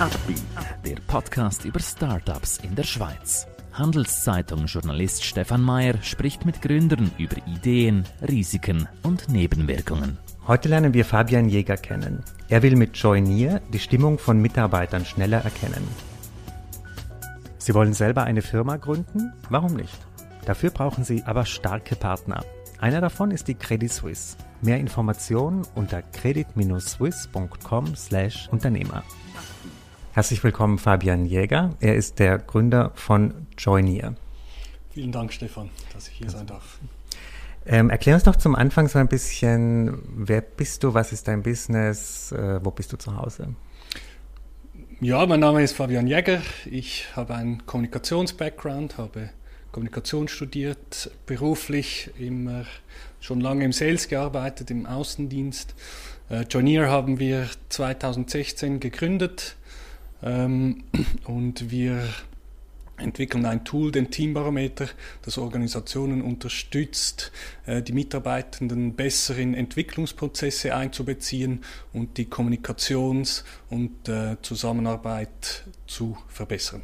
Upbeat, der Podcast über Startups in der Schweiz. Handelszeitung-Journalist Stefan Mayer spricht mit Gründern über Ideen, Risiken und Nebenwirkungen. Heute lernen wir Fabian Jäger kennen. Er will mit Joinier die Stimmung von Mitarbeitern schneller erkennen. Sie wollen selber eine Firma gründen? Warum nicht? Dafür brauchen Sie aber starke Partner. Einer davon ist die Credit Suisse. Mehr Informationen unter credit-swiss.com/Unternehmer. Herzlich willkommen, Fabian Jäger. Er ist der Gründer von Joinier. Vielen Dank, Stefan, dass ich hier sein darf. Ähm, erklär uns doch zum Anfang so ein bisschen, wer bist du, was ist dein Business, äh, wo bist du zu Hause? Ja, mein Name ist Fabian Jäger. Ich habe einen Kommunikations-Background, habe Kommunikation studiert, beruflich immer schon lange im Sales gearbeitet, im Außendienst. Äh, Joinier haben wir 2016 gegründet und wir entwickeln ein Tool, den Teambarometer, das Organisationen unterstützt, äh, die Mitarbeitenden besser in Entwicklungsprozesse einzubeziehen und die Kommunikations- und äh, Zusammenarbeit zu verbessern.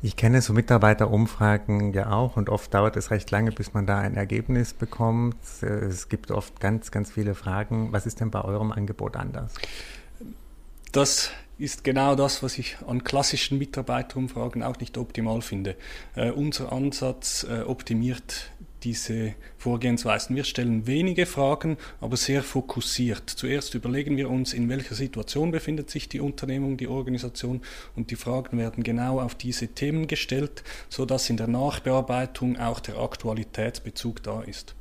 Ich kenne so Mitarbeiterumfragen ja auch und oft dauert es recht lange, bis man da ein Ergebnis bekommt. Es gibt oft ganz, ganz viele Fragen. Was ist denn bei eurem Angebot anders? Das ist genau das, was ich an klassischen Mitarbeiterumfragen auch nicht optimal finde. Äh, unser Ansatz äh, optimiert diese Vorgehensweisen. Wir stellen wenige Fragen, aber sehr fokussiert. Zuerst überlegen wir uns, in welcher Situation befindet sich die Unternehmung, die Organisation und die Fragen werden genau auf diese Themen gestellt, sodass in der Nachbearbeitung auch der Aktualitätsbezug da ist.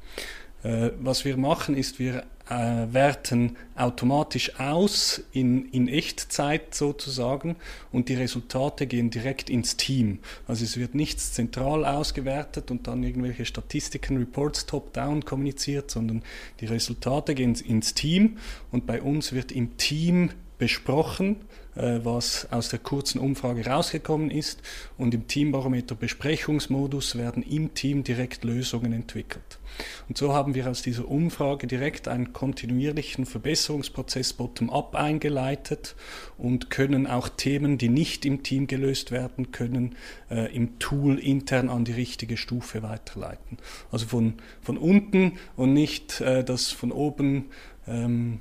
Äh, was wir machen, ist, wir äh, werten automatisch aus in, in Echtzeit sozusagen und die Resultate gehen direkt ins Team. Also es wird nichts zentral ausgewertet und dann irgendwelche Statistiken, Reports top-down kommuniziert, sondern die Resultate gehen ins Team und bei uns wird im Team besprochen, was aus der kurzen Umfrage rausgekommen ist. Und im Teambarometer Besprechungsmodus werden im Team direkt Lösungen entwickelt. Und so haben wir aus dieser Umfrage direkt einen kontinuierlichen Verbesserungsprozess bottom-up eingeleitet und können auch Themen, die nicht im Team gelöst werden können, äh, im Tool intern an die richtige Stufe weiterleiten. Also von, von unten und nicht äh, das von oben ähm,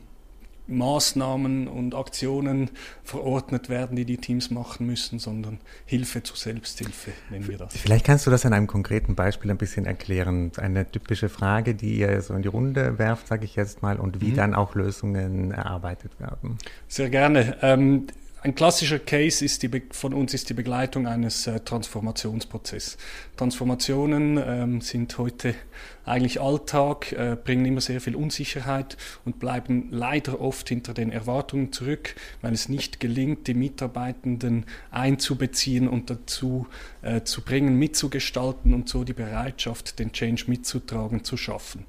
Maßnahmen und Aktionen verordnet werden, die die Teams machen müssen, sondern Hilfe zur Selbsthilfe nennen wir das. Vielleicht kannst du das an einem konkreten Beispiel ein bisschen erklären. Eine typische Frage, die ihr so in die Runde werft, sage ich jetzt mal, und wie mhm. dann auch Lösungen erarbeitet werden. Sehr gerne. Ähm, ein klassischer Case ist die, von uns ist die Begleitung eines äh, Transformationsprozesses. Transformationen ähm, sind heute eigentlich Alltag, äh, bringen immer sehr viel Unsicherheit und bleiben leider oft hinter den Erwartungen zurück, weil es nicht gelingt, die Mitarbeitenden einzubeziehen und dazu äh, zu bringen, mitzugestalten und so die Bereitschaft, den Change mitzutragen, zu schaffen.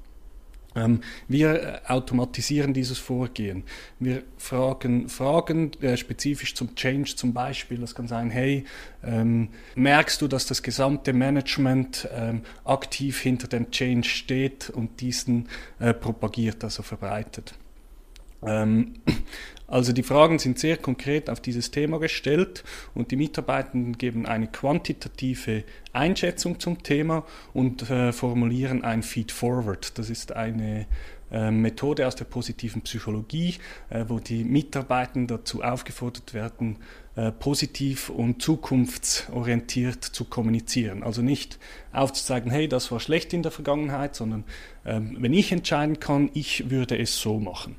Ähm, wir äh, automatisieren dieses Vorgehen. Wir fragen Fragen äh, spezifisch zum Change zum Beispiel. Das kann sein, hey, ähm, merkst du, dass das gesamte Management ähm, aktiv hinter dem Change steht und diesen äh, propagiert, also verbreitet? Ähm, also die Fragen sind sehr konkret auf dieses Thema gestellt und die Mitarbeitenden geben eine quantitative Einschätzung zum Thema und äh, formulieren ein Feed Forward. Das ist eine äh, Methode aus der positiven Psychologie, äh, wo die Mitarbeitenden dazu aufgefordert werden, äh, positiv und zukunftsorientiert zu kommunizieren. Also nicht aufzuzeigen, hey, das war schlecht in der Vergangenheit, sondern ähm, wenn ich entscheiden kann, ich würde es so machen.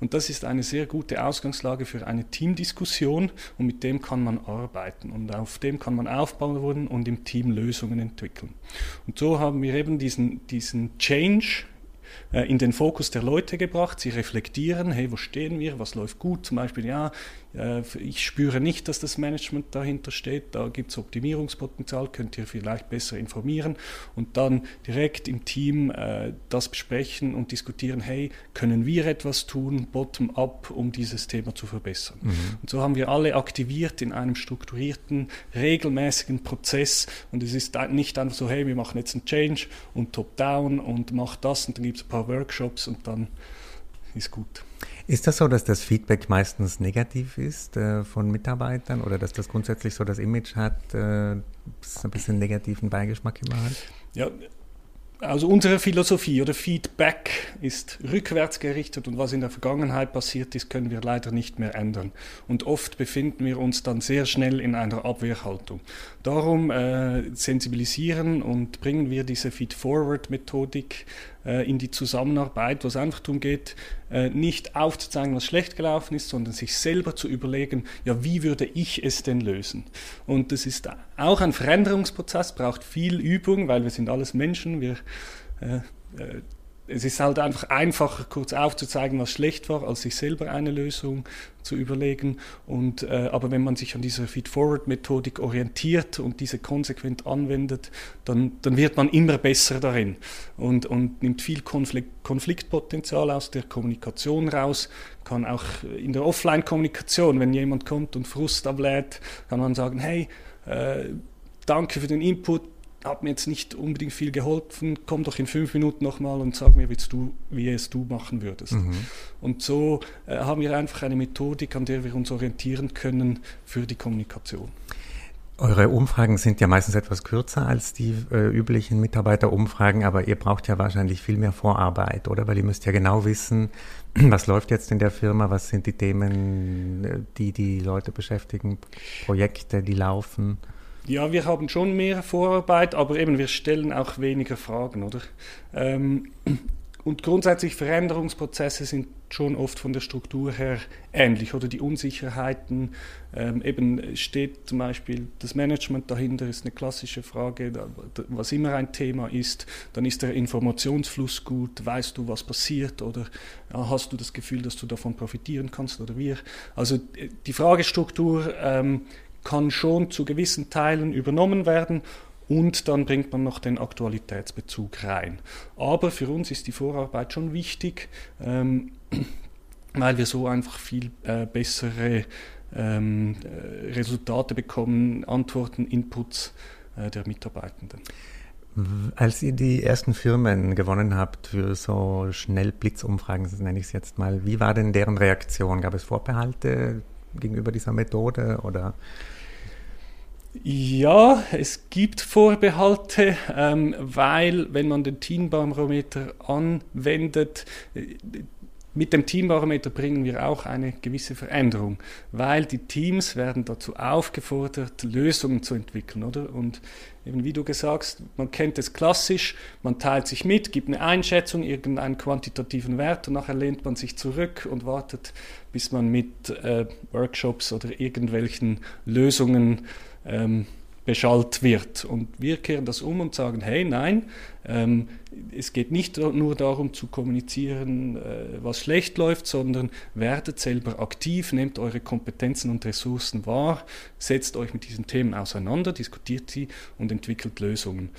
Und das ist eine sehr gute Ausgangslage für eine Teamdiskussion und mit dem kann man arbeiten und auf dem kann man aufbauen und im Team Lösungen entwickeln. Und so haben wir eben diesen, diesen Change äh, in den Fokus der Leute gebracht. Sie reflektieren, hey, wo stehen wir, was läuft gut? Zum Beispiel, ja, ich spüre nicht, dass das Management dahinter steht, da gibt es Optimierungspotenzial, könnt ihr vielleicht besser informieren und dann direkt im Team äh, das besprechen und diskutieren, hey, können wir etwas tun, bottom-up, um dieses Thema zu verbessern. Mhm. Und so haben wir alle aktiviert in einem strukturierten, regelmäßigen Prozess und es ist nicht einfach so, hey, wir machen jetzt einen Change und top-down und macht das und dann gibt es ein paar Workshops und dann ist gut. Ist das so, dass das Feedback meistens negativ ist äh, von Mitarbeitern oder dass das grundsätzlich so das Image hat, äh, ein bisschen negativen Beigeschmack immer hat? Ja, also unsere Philosophie oder Feedback ist rückwärts gerichtet und was in der Vergangenheit passiert ist, können wir leider nicht mehr ändern. Und oft befinden wir uns dann sehr schnell in einer Abwehrhaltung. Darum äh, sensibilisieren und bringen wir diese Feed-Forward-Methodik äh, in die Zusammenarbeit, wo es einfach darum geht, äh, nicht aufzuzeigen, was schlecht gelaufen ist, sondern sich selber zu überlegen, ja, wie würde ich es denn lösen? Und das ist auch ein Veränderungsprozess, braucht viel Übung, weil wir sind alles Menschen, wir äh, äh es ist halt einfach einfacher, kurz aufzuzeigen, was schlecht war, als sich selber eine Lösung zu überlegen. Und, äh, aber wenn man sich an dieser Feed-Forward-Methodik orientiert und diese konsequent anwendet, dann, dann wird man immer besser darin und, und nimmt viel Konflikt, Konfliktpotenzial aus der Kommunikation raus, kann auch in der Offline-Kommunikation, wenn jemand kommt und Frust ablädt, kann man sagen, hey, äh, danke für den Input, hat mir jetzt nicht unbedingt viel geholfen, komm doch in fünf Minuten nochmal und sag mir, wie, du, wie es du machen würdest. Mhm. Und so äh, haben wir einfach eine Methodik, an der wir uns orientieren können für die Kommunikation. Eure Umfragen sind ja meistens etwas kürzer als die äh, üblichen Mitarbeiterumfragen, aber ihr braucht ja wahrscheinlich viel mehr Vorarbeit, oder? Weil ihr müsst ja genau wissen, was läuft jetzt in der Firma, was sind die Themen, äh, die die Leute beschäftigen, Projekte, die laufen. Ja, wir haben schon mehr Vorarbeit, aber eben wir stellen auch weniger Fragen, oder? Ähm, und grundsätzlich Veränderungsprozesse sind schon oft von der Struktur her ähnlich oder die Unsicherheiten. Ähm, eben steht zum Beispiel das Management dahinter, ist eine klassische Frage, was immer ein Thema ist. Dann ist der Informationsfluss gut, weißt du, was passiert oder ja, hast du das Gefühl, dass du davon profitieren kannst oder wir. Also äh, die Fragestruktur ähm, kann schon zu gewissen Teilen übernommen werden und dann bringt man noch den Aktualitätsbezug rein. Aber für uns ist die Vorarbeit schon wichtig, ähm, weil wir so einfach viel äh, bessere ähm, äh, Resultate bekommen, Antworten, Inputs äh, der Mitarbeitenden. Als ihr die ersten Firmen gewonnen habt für so schnell Blitzumfragen, das nenne ich es jetzt mal, wie war denn deren Reaktion? Gab es Vorbehalte gegenüber dieser Methode oder? Ja, es gibt Vorbehalte, ähm, weil wenn man den Teambarometer anwendet, äh, mit dem Teambarometer bringen wir auch eine gewisse Veränderung, weil die Teams werden dazu aufgefordert, Lösungen zu entwickeln, oder? Und eben wie du gesagt hast, man kennt es klassisch, man teilt sich mit, gibt eine Einschätzung, irgendeinen quantitativen Wert und nachher lehnt man sich zurück und wartet, bis man mit äh, Workshops oder irgendwelchen Lösungen ähm, beschallt wird. Und wir kehren das um und sagen, hey, nein, ähm, es geht nicht nur darum zu kommunizieren, äh, was schlecht läuft, sondern werdet selber aktiv, nehmt eure Kompetenzen und Ressourcen wahr, setzt euch mit diesen Themen auseinander, diskutiert sie und entwickelt Lösungen.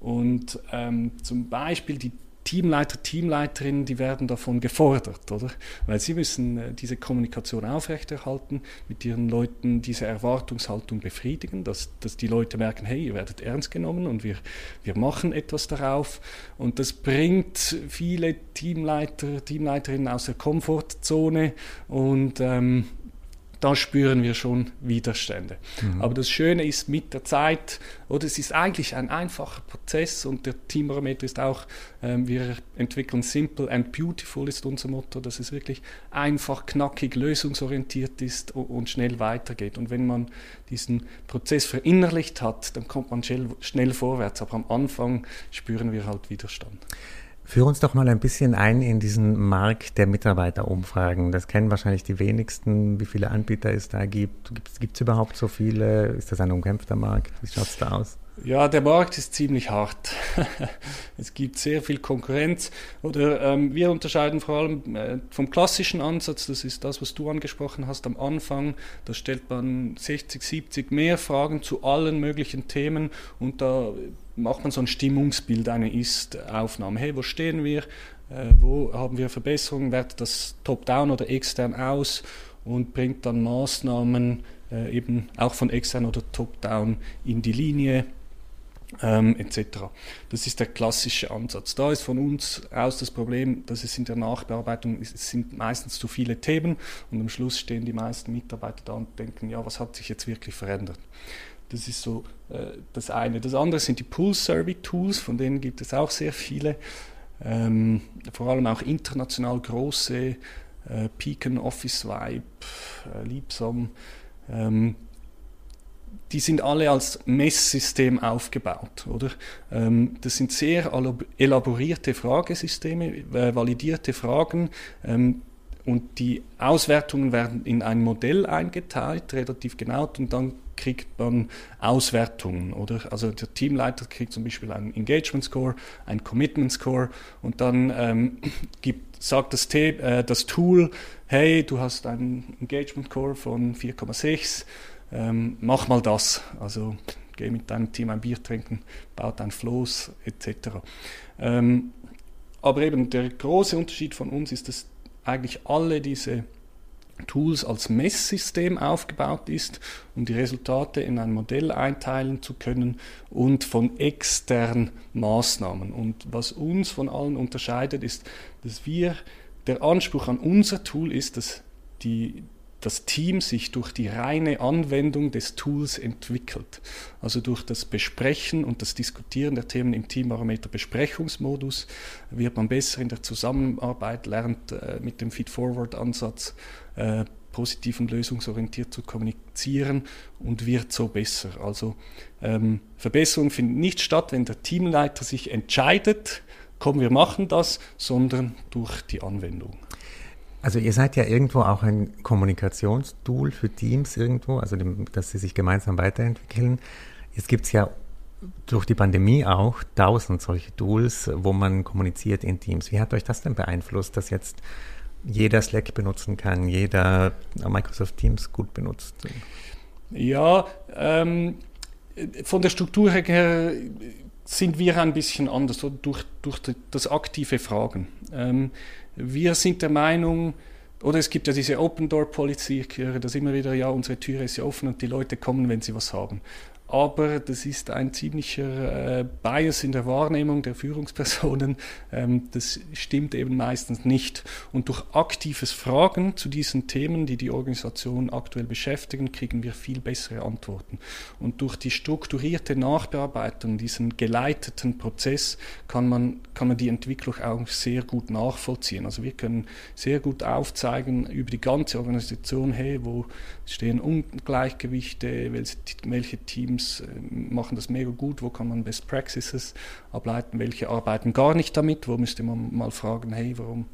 Und ähm, zum Beispiel die Teamleiter, Teamleiterinnen, die werden davon gefordert, oder? Weil sie müssen äh, diese Kommunikation aufrechterhalten, mit ihren Leuten diese Erwartungshaltung befriedigen, dass, dass die Leute merken, hey, ihr werdet ernst genommen und wir, wir machen etwas darauf. Und das bringt viele Teamleiter, Teamleiterinnen aus der Komfortzone und ähm, da spüren wir schon Widerstände. Mhm. Aber das Schöne ist mit der Zeit, oder es ist eigentlich ein einfacher Prozess und der Teambarometer ist auch, ähm, wir entwickeln Simple and Beautiful ist unser Motto, dass es wirklich einfach, knackig, lösungsorientiert ist und, und schnell weitergeht. Und wenn man diesen Prozess verinnerlicht hat, dann kommt man schnell, schnell vorwärts. Aber am Anfang spüren wir halt Widerstand. Führ uns doch mal ein bisschen ein in diesen Markt der Mitarbeiterumfragen. Das kennen wahrscheinlich die wenigsten, wie viele Anbieter es da gibt. Gibt es überhaupt so viele? Ist das ein umkämpfter Markt? Wie schaut es da aus? Ja, der Markt ist ziemlich hart. es gibt sehr viel Konkurrenz. Oder ähm, wir unterscheiden vor allem äh, vom klassischen Ansatz, das ist das, was du angesprochen hast am Anfang. Da stellt man 60, 70 mehr Fragen zu allen möglichen Themen und da macht man so ein Stimmungsbild, eine Ist-Aufnahme. Hey, wo stehen wir? Äh, wo haben wir Verbesserungen? Wertet das top-down oder extern aus? Und bringt dann Maßnahmen äh, eben auch von extern oder top-down in die Linie. Ähm, etc. Das ist der klassische Ansatz. Da ist von uns aus das Problem, dass es in der Nachbearbeitung es sind meistens zu viele Themen und am Schluss stehen die meisten Mitarbeiter da und denken, ja, was hat sich jetzt wirklich verändert? Das ist so äh, das eine. Das andere sind die Pool-Survey-Tools, von denen gibt es auch sehr viele. Ähm, vor allem auch international große, äh, Beacon, Office Vibe, äh, Liebsam. Ähm, die sind alle als Messsystem aufgebaut, oder? Ähm, das sind sehr elaborierte Fragesysteme, äh, validierte Fragen, ähm, und die Auswertungen werden in ein Modell eingeteilt, relativ genau, und dann kriegt man Auswertungen, oder? Also der Teamleiter kriegt zum Beispiel einen Engagement Score, einen Commitment Score und dann ähm, gibt, sagt das, äh, das, Tool, hey, du hast einen Engagement Score von 4,6, ähm, mach mal das. Also geh mit deinem Team ein Bier trinken, baut ein Floß etc. Ähm, aber eben der große Unterschied von uns ist, dass eigentlich alle diese Tools als Messsystem aufgebaut ist, um die Resultate in ein Modell einteilen zu können und von externen Maßnahmen. Und was uns von allen unterscheidet, ist, dass wir, der Anspruch an unser Tool ist, dass die, das Team sich durch die reine Anwendung des Tools entwickelt. Also durch das Besprechen und das Diskutieren der Themen im Teambarometer Besprechungsmodus wird man besser in der Zusammenarbeit, lernt äh, mit dem Feed-Forward-Ansatz äh, positiv und lösungsorientiert zu kommunizieren und wird so besser. Also ähm, Verbesserung findet nicht statt, wenn der Teamleiter sich entscheidet, komm, wir machen das, sondern durch die Anwendung. Also ihr seid ja irgendwo auch ein Kommunikationstool für Teams irgendwo, also dem, dass sie sich gemeinsam weiterentwickeln. Jetzt gibt es ja durch die Pandemie auch tausend solche Tools, wo man kommuniziert in Teams. Wie hat euch das denn beeinflusst, dass jetzt jeder Slack benutzen kann, jeder Microsoft Teams gut benutzt? Ja, ähm, von der Struktur her sind wir ein bisschen anders, durch, durch das aktive Fragen. Ähm, wir sind der Meinung, oder es gibt ja diese Open Door Policy, ich höre das immer wieder, ja, unsere Tür ist ja offen und die Leute kommen, wenn sie was haben aber das ist ein ziemlicher äh, Bias in der Wahrnehmung der Führungspersonen. Ähm, das stimmt eben meistens nicht. Und durch aktives Fragen zu diesen Themen, die die Organisation aktuell beschäftigen, kriegen wir viel bessere Antworten. Und durch die strukturierte Nachbearbeitung, diesen geleiteten Prozess, kann man, kann man die Entwicklung auch sehr gut nachvollziehen. Also wir können sehr gut aufzeigen über die ganze Organisation, hey, wo stehen Ungleichgewichte, welche, welche Teams Teams äh, machen das mega gut, wo kann man Best Practices ableiten, welche arbeiten gar nicht damit, wo müsste man mal fragen, hey, warum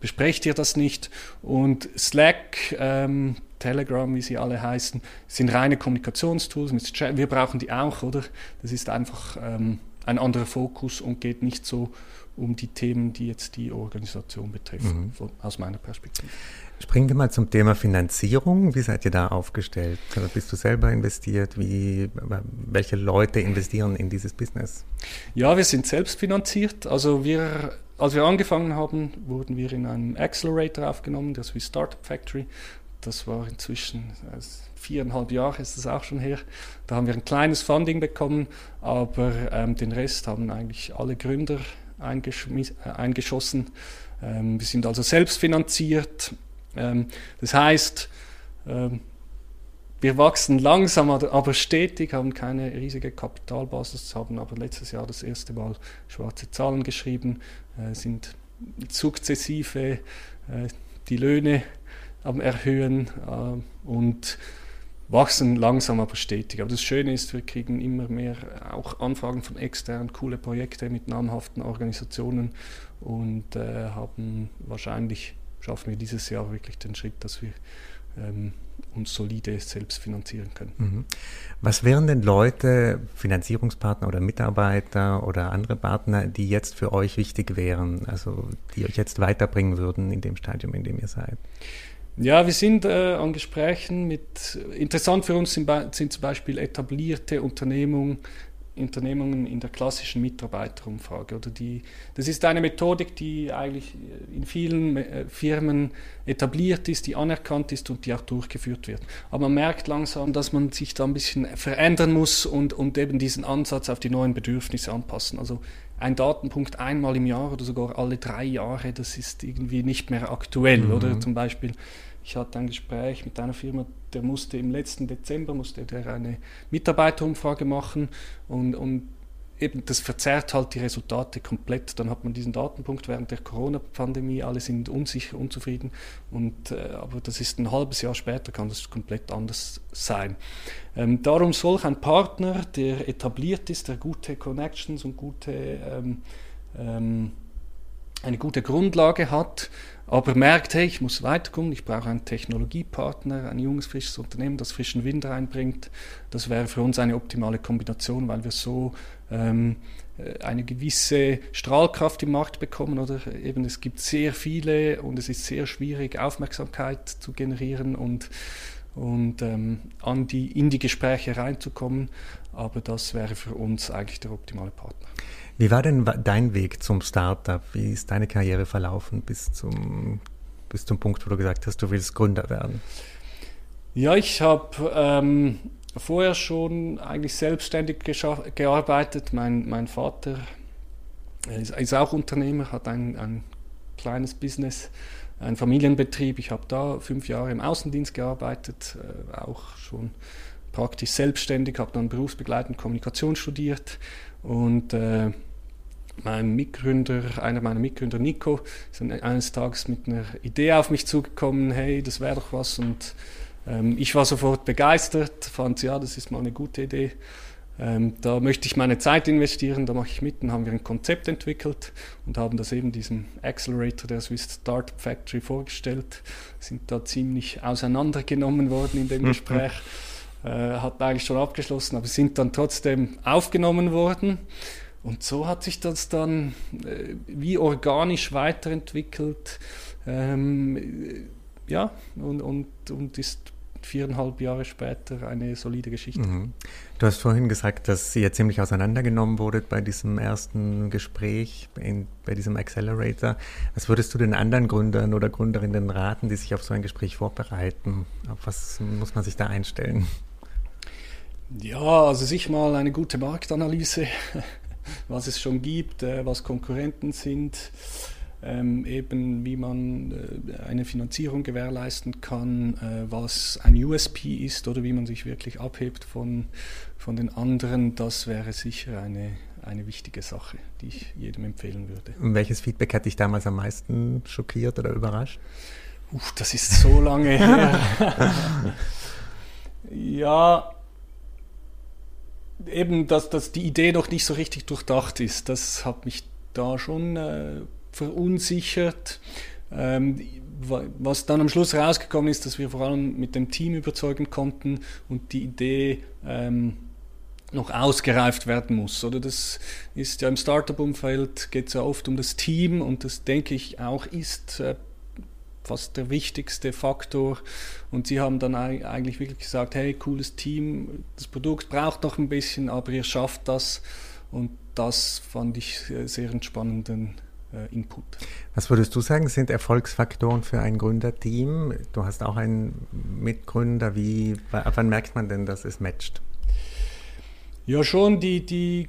besprecht ihr das nicht? Und Slack, ähm, Telegram, wie sie alle heißen, sind reine Kommunikationstools. Wir brauchen die auch, oder? Das ist einfach ähm, ein anderer Fokus und geht nicht so um die Themen, die jetzt die Organisation betreffen, mhm. aus meiner Perspektive. Springen wir mal zum Thema Finanzierung. Wie seid ihr da aufgestellt? Bist du selber investiert? Wie, welche Leute investieren in dieses Business? Ja, wir sind selbst finanziert. Also wir, als wir angefangen haben, wurden wir in einen Accelerator aufgenommen, das wie Startup Factory. Das war inzwischen also viereinhalb Jahre ist das auch schon her. Da haben wir ein kleines Funding bekommen, aber ähm, den Rest haben eigentlich alle Gründer äh, eingeschossen. Ähm, wir sind also selbst finanziert ähm, das heißt, ähm, wir wachsen langsam, aber stetig, haben keine riesige Kapitalbasis, haben aber letztes Jahr das erste Mal schwarze Zahlen geschrieben, äh, sind sukzessive äh, die Löhne am Erhöhen äh, und wachsen langsam, aber stetig. Aber das Schöne ist, wir kriegen immer mehr auch Anfragen von externen, coole Projekte mit namhaften Organisationen und äh, haben wahrscheinlich schaffen wir dieses Jahr wirklich den Schritt, dass wir ähm, uns solide selbst finanzieren können. Mhm. Was wären denn Leute, Finanzierungspartner oder Mitarbeiter oder andere Partner, die jetzt für euch wichtig wären, also die euch jetzt weiterbringen würden in dem Stadium, in dem ihr seid? Ja, wir sind äh, an Gesprächen mit, interessant für uns sind, sind, zum Beispiel etablierte Unternehmungen, Unternehmungen in der klassischen Mitarbeiterumfrage. Oder die, das ist eine Methodik, die eigentlich in vielen äh, Firmen etabliert ist, die anerkannt ist und die auch durchgeführt wird. Aber man merkt langsam, dass man sich da ein bisschen verändern muss und, und eben diesen Ansatz auf die neuen Bedürfnisse anpassen. Also ein Datenpunkt einmal im Jahr oder sogar alle drei Jahre, das ist irgendwie nicht mehr aktuell. Mhm. Oder zum Beispiel, ich hatte ein Gespräch mit einer Firma, der musste im letzten Dezember musste der eine Mitarbeiterumfrage machen und, und eben das verzerrt halt die Resultate komplett. Dann hat man diesen Datenpunkt während der Corona-Pandemie, alle sind unsicher, unzufrieden. Und, äh, aber das ist ein halbes Jahr später, kann das komplett anders sein. Ähm, darum solch ein Partner, der etabliert ist, der gute Connections und gute, ähm, ähm, eine gute Grundlage hat, aber merkt, hey, ich muss weiterkommen, ich brauche einen Technologiepartner, ein junges, frisches Unternehmen, das frischen Wind reinbringt. Das wäre für uns eine optimale Kombination, weil wir so ähm, äh, eine gewisse Strahlkraft im Markt bekommen. Oder eben es gibt sehr viele und es ist sehr schwierig, Aufmerksamkeit zu generieren und, und ähm, an die, in die Gespräche reinzukommen. Aber das wäre für uns eigentlich der optimale Partner. Wie war denn dein Weg zum Startup? Wie ist deine Karriere verlaufen bis zum, bis zum Punkt, wo du gesagt hast, du willst Gründer werden? Ja, ich habe ähm, vorher schon eigentlich selbstständig gearbeitet. Mein, mein Vater ist, ist auch Unternehmer, hat ein, ein kleines Business, ein Familienbetrieb. Ich habe da fünf Jahre im Außendienst gearbeitet, äh, auch schon praktisch selbstständig, habe dann berufsbegleitend Kommunikation studiert und äh, mein Mitgründer, einer meiner Mitgründer, Nico, ist eines Tages mit einer Idee auf mich zugekommen, hey, das wäre doch was. Und ähm, ich war sofort begeistert, fand, ja, das ist mal eine gute Idee. Ähm, da möchte ich meine Zeit investieren, da mache ich mit. Dann haben wir ein Konzept entwickelt und haben das eben diesem Accelerator der Swiss Startup Factory vorgestellt. Sind da ziemlich auseinandergenommen worden in dem Gespräch. äh, hat eigentlich schon abgeschlossen, aber sind dann trotzdem aufgenommen worden. Und so hat sich das dann äh, wie organisch weiterentwickelt. Ähm, ja, und, und, und ist viereinhalb Jahre später eine solide Geschichte. Mhm. Du hast vorhin gesagt, dass ihr ziemlich auseinandergenommen wurdet bei diesem ersten Gespräch, in, bei diesem Accelerator. Was würdest du den anderen Gründern oder Gründerinnen raten, die sich auf so ein Gespräch vorbereiten? Auf was muss man sich da einstellen? Ja, also sich mal eine gute Marktanalyse was es schon gibt, äh, was Konkurrenten sind, ähm, eben wie man äh, eine Finanzierung gewährleisten kann, äh, was ein USP ist oder wie man sich wirklich abhebt von, von den anderen, das wäre sicher eine, eine wichtige Sache, die ich jedem empfehlen würde. Und welches Feedback hat dich damals am meisten schockiert oder überrascht? Uff, das ist so lange her. ja, eben, dass, dass die Idee noch nicht so richtig durchdacht ist. Das hat mich da schon äh, verunsichert. Ähm, was dann am Schluss rausgekommen ist, dass wir vor allem mit dem Team überzeugen konnten und die Idee ähm, noch ausgereift werden muss. Oder das ist ja im Startup-Umfeld geht es ja oft um das Team und das denke ich auch ist äh, fast der wichtigste Faktor. Und sie haben dann eigentlich wirklich gesagt, hey, cooles Team, das Produkt braucht noch ein bisschen, aber ihr schafft das. Und das fand ich sehr entspannenden äh, Input. Was würdest du sagen, sind Erfolgsfaktoren für ein Gründerteam? Du hast auch einen Mitgründer. Wie, wann merkt man denn, dass es matcht? Ja, schon die, die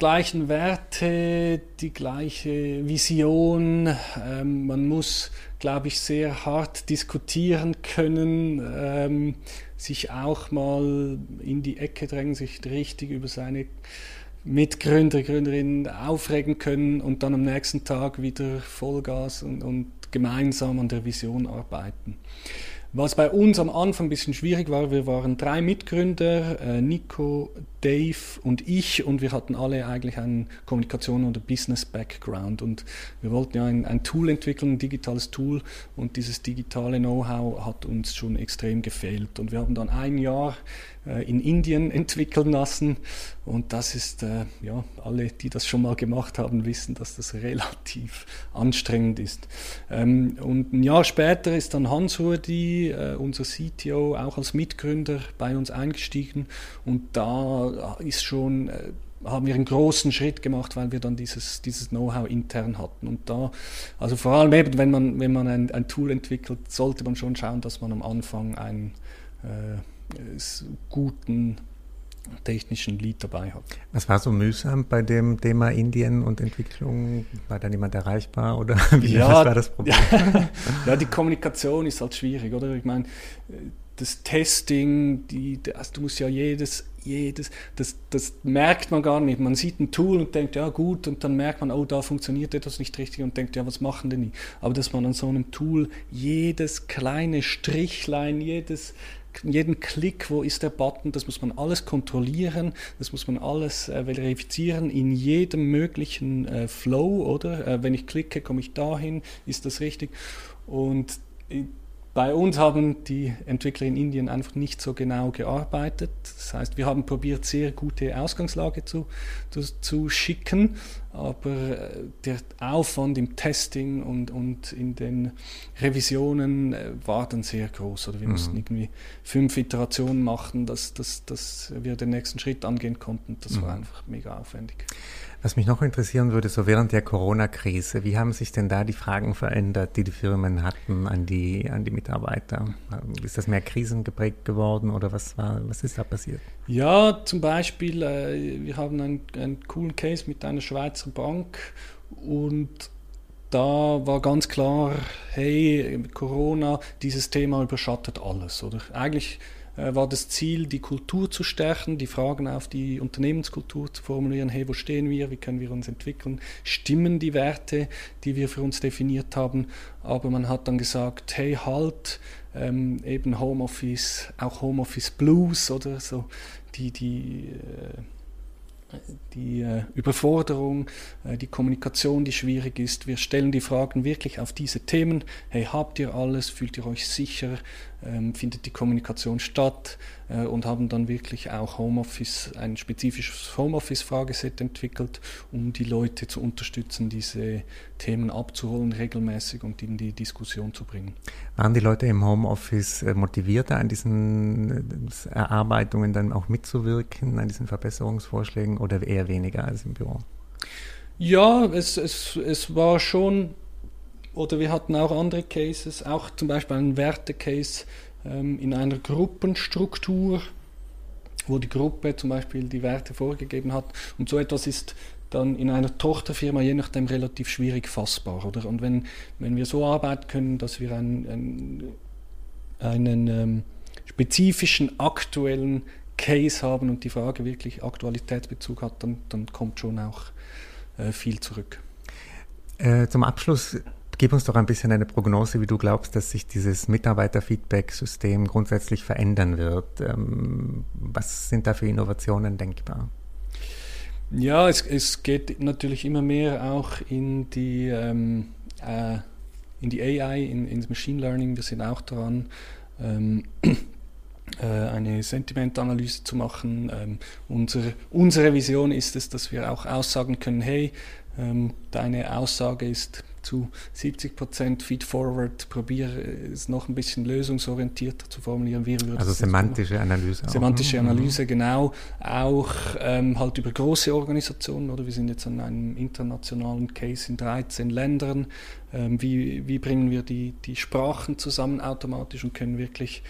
gleichen Werte, die gleiche Vision. Ähm, man muss, glaube ich, sehr hart diskutieren können, ähm, sich auch mal in die Ecke drängen, sich richtig über seine Mitgründer, Gründerinnen aufregen können und dann am nächsten Tag wieder Vollgas und, und gemeinsam an der Vision arbeiten. Was bei uns am Anfang ein bisschen schwierig war, wir waren drei Mitgründer, äh, Nico, Dave und ich, und wir hatten alle eigentlich einen Kommunikation- oder Business-Background. Und wir wollten ja ein, ein, Tool entwickeln, ein digitales Tool, und dieses digitale Know-how hat uns schon extrem gefehlt. Und wir haben dann ein Jahr äh, in Indien entwickeln lassen. Und das ist, äh, ja, alle, die das schon mal gemacht haben, wissen, dass das relativ anstrengend ist. Ähm, und ein Jahr später ist dann Hans Rudi, äh, unser CTO, auch als Mitgründer bei uns eingestiegen. Und da ist schon haben wir einen großen Schritt gemacht, weil wir dann dieses, dieses Know-how intern hatten. Und da, also vor allem eben, wenn man, wenn man ein, ein Tool entwickelt, sollte man schon schauen, dass man am Anfang einen äh, guten technischen Lead dabei hat. Was war so mühsam bei dem Thema Indien und Entwicklung? War da niemand erreichbar oder wie ja, was war das Problem? ja, die Kommunikation ist halt schwierig, oder? Ich meine, das Testing, die, also du musst ja jedes, jedes, das, das merkt man gar nicht. Man sieht ein Tool und denkt, ja gut, und dann merkt man, oh, da funktioniert etwas nicht richtig und denkt, ja, was machen denn die? Aber dass man an so einem Tool jedes kleine Strichlein, jedes jeden Klick, wo ist der Button, das muss man alles kontrollieren, das muss man alles äh, verifizieren in jedem möglichen äh, Flow, oder? Äh, wenn ich klicke, komme ich dahin, ist das richtig? Und äh, bei uns haben die Entwickler in Indien einfach nicht so genau gearbeitet. Das heißt, wir haben probiert, sehr gute Ausgangslage zu, zu, zu schicken, aber äh, der Aufwand im Testing und, und in den Revisionen äh, war dann sehr groß. Oder wir mhm. mussten irgendwie fünf Iterationen machen, dass, dass, dass wir den nächsten Schritt angehen konnten. Das mhm. war einfach mega aufwendig. Was mich noch interessieren würde, so während der Corona-Krise, wie haben sich denn da die Fragen verändert, die die Firmen hatten an die, an die Mitarbeiter? Ist das mehr krisengeprägt geworden oder was, war, was ist da passiert? Ja, zum Beispiel, äh, wir haben einen, einen coolen Case mit einer Schweizer Bank und da war ganz klar, hey, Corona, dieses Thema überschattet alles, oder? Eigentlich war das Ziel, die Kultur zu stärken, die Fragen auf die Unternehmenskultur zu formulieren, hey, wo stehen wir, wie können wir uns entwickeln, stimmen die Werte, die wir für uns definiert haben, aber man hat dann gesagt, hey, halt, ähm, eben Homeoffice, auch Homeoffice Blues oder so, die, die äh, die äh, Überforderung, äh, die Kommunikation, die schwierig ist. Wir stellen die Fragen wirklich auf diese Themen. Hey, habt ihr alles? Fühlt ihr euch sicher? Ähm, findet die Kommunikation statt? Äh, und haben dann wirklich auch Homeoffice, ein spezifisches Homeoffice-Frageset entwickelt, um die Leute zu unterstützen, diese Themen abzuholen regelmäßig und in die Diskussion zu bringen. Waren die Leute im Homeoffice äh, motivierter an diesen äh, Erarbeitungen dann auch mitzuwirken, an diesen Verbesserungsvorschlägen oder eher weniger als im Büro? Ja, es, es, es war schon, oder wir hatten auch andere Cases, auch zum Beispiel einen Werte-Case ähm, in einer Gruppenstruktur, wo die Gruppe zum Beispiel die Werte vorgegeben hat. Und so etwas ist dann in einer Tochterfirma je nachdem relativ schwierig fassbar. Oder? Und wenn, wenn wir so arbeiten können, dass wir einen, einen, einen ähm, spezifischen, aktuellen Case haben und die Frage wirklich Aktualitätsbezug hat, dann, dann kommt schon auch äh, viel zurück. Äh, zum Abschluss gib uns doch ein bisschen eine Prognose, wie du glaubst, dass sich dieses Mitarbeiterfeedback-System grundsätzlich verändern wird. Ähm, was sind da für Innovationen denkbar? Ja, es, es geht natürlich immer mehr auch in die, ähm, äh, in die AI, in, ins Machine Learning. Wir sind auch dran, ähm, äh, eine Sentimentanalyse zu machen. Ähm, unsere, unsere Vision ist es, dass wir auch aussagen können, hey, ähm, deine Aussage ist zu 70 Prozent Feedforward, probiere es noch ein bisschen lösungsorientierter zu formulieren. Wie also semantische Analyse. Auch. Semantische mhm. Analyse, genau. Auch ähm, halt über große Organisationen, oder wir sind jetzt an einem internationalen Case in 13 Ländern. Ähm, wie, wie bringen wir die, die Sprachen zusammen automatisch und können wirklich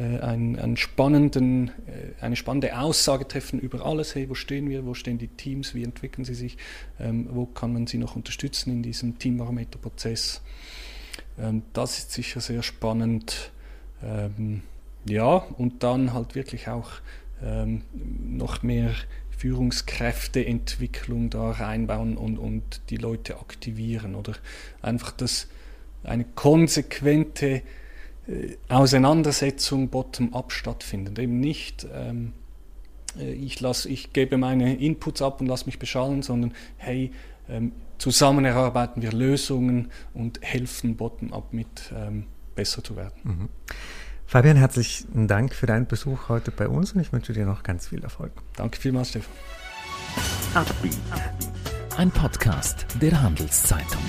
einen, einen spannenden, äh, eine spannende Aussage treffen über alles. Hey, wo stehen wir? Wo stehen die Teams? Wie entwickeln sie sich? Ähm, wo kann man sie noch unterstützen in diesem Teambarometer-Prozess? Ähm, das ist sicher sehr spannend. Ähm, ja, und dann halt wirklich auch ähm, noch mehr Führungskräfteentwicklung da reinbauen und, und die Leute aktivieren oder einfach das eine konsequente äh, Auseinandersetzung bottom-up stattfindet. Eben nicht, ähm, äh, ich, lass, ich gebe meine Inputs ab und lasse mich beschallen, sondern hey, ähm, zusammen erarbeiten wir Lösungen und helfen bottom-up mit ähm, besser zu werden. Mhm. Fabian, herzlichen Dank für deinen Besuch heute bei uns und ich wünsche dir noch ganz viel Erfolg. Danke vielmals, Stefan. Ein Podcast der Handelszeitung.